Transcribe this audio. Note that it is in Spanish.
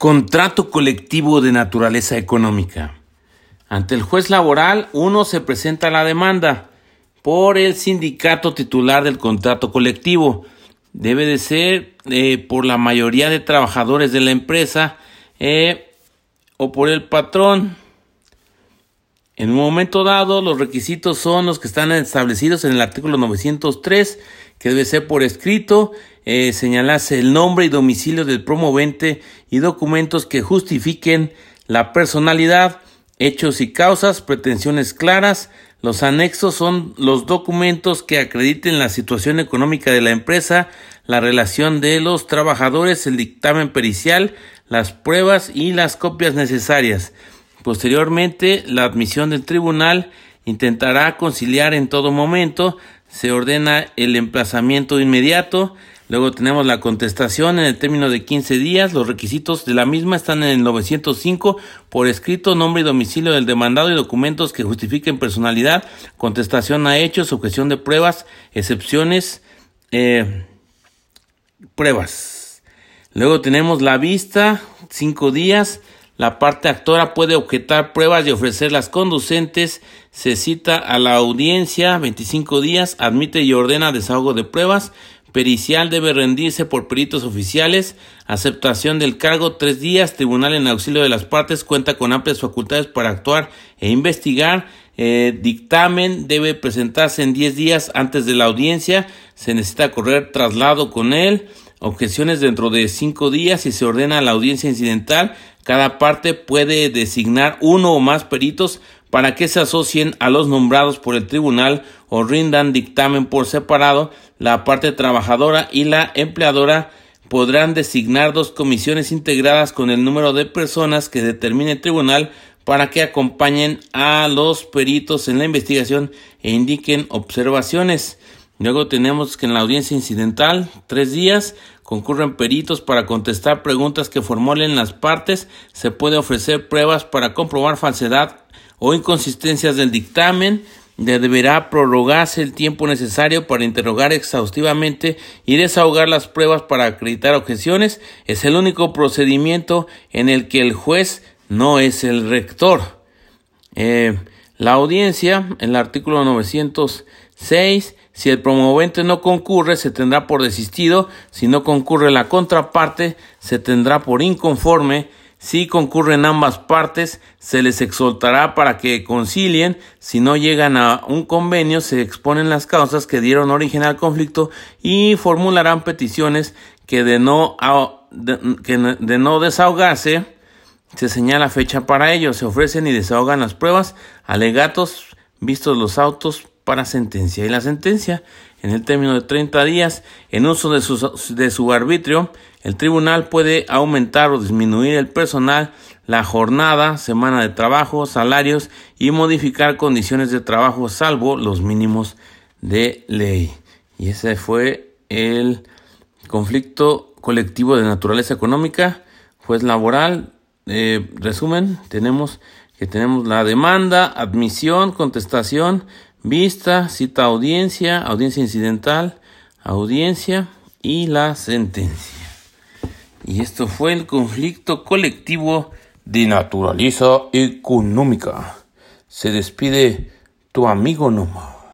Contrato colectivo de naturaleza económica. Ante el juez laboral, uno se presenta la demanda por el sindicato titular del contrato colectivo. Debe de ser eh, por la mayoría de trabajadores de la empresa eh, o por el patrón. En un momento dado, los requisitos son los que están establecidos en el artículo 903, que debe ser por escrito, eh, señalarse el nombre y domicilio del promovente y documentos que justifiquen la personalidad, hechos y causas, pretensiones claras. Los anexos son los documentos que acrediten la situación económica de la empresa, la relación de los trabajadores, el dictamen pericial, las pruebas y las copias necesarias. Posteriormente, la admisión del tribunal intentará conciliar en todo momento, se ordena el emplazamiento inmediato, luego tenemos la contestación en el término de 15 días, los requisitos de la misma están en el 905, por escrito, nombre y domicilio del demandado y documentos que justifiquen personalidad, contestación a hechos, objeción de pruebas, excepciones, eh, pruebas. Luego tenemos la vista, cinco días, la parte actora puede objetar pruebas y ofrecerlas conducentes. Se cita a la audiencia 25 días, admite y ordena desahogo de pruebas. Pericial debe rendirse por peritos oficiales. Aceptación del cargo tres días. Tribunal en auxilio de las partes cuenta con amplias facultades para actuar e investigar. Eh, dictamen debe presentarse en 10 días antes de la audiencia. Se necesita correr traslado con él objeciones dentro de cinco días y se ordena la audiencia incidental. Cada parte puede designar uno o más peritos para que se asocien a los nombrados por el tribunal o rindan dictamen por separado. La parte trabajadora y la empleadora podrán designar dos comisiones integradas con el número de personas que determine el tribunal para que acompañen a los peritos en la investigación e indiquen observaciones. Luego tenemos que en la audiencia incidental, tres días, concurren peritos para contestar preguntas que formulen las partes, se puede ofrecer pruebas para comprobar falsedad o inconsistencias del dictamen, deberá prorrogarse el tiempo necesario para interrogar exhaustivamente y desahogar las pruebas para acreditar objeciones. Es el único procedimiento en el que el juez no es el rector. Eh, la audiencia, en el artículo 906, si el promovente no concurre, se tendrá por desistido. Si no concurre la contraparte, se tendrá por inconforme. Si concurren ambas partes, se les exhortará para que concilien. Si no llegan a un convenio, se exponen las causas que dieron origen al conflicto y formularán peticiones que de no, que de no desahogarse, se señala fecha para ello. Se ofrecen y desahogan las pruebas, alegatos, vistos los autos, para sentencia. Y la sentencia, en el término de 30 días, en uso de su, de su arbitrio, el tribunal puede aumentar o disminuir el personal, la jornada, semana de trabajo, salarios y modificar condiciones de trabajo salvo los mínimos de ley. Y ese fue el conflicto colectivo de naturaleza económica, juez laboral. Eh, resumen, tenemos que tenemos la demanda, admisión, contestación, vista, cita audiencia, audiencia incidental, audiencia y la sentencia. Y esto fue el conflicto colectivo de naturaleza económica. Se despide tu amigo Noma.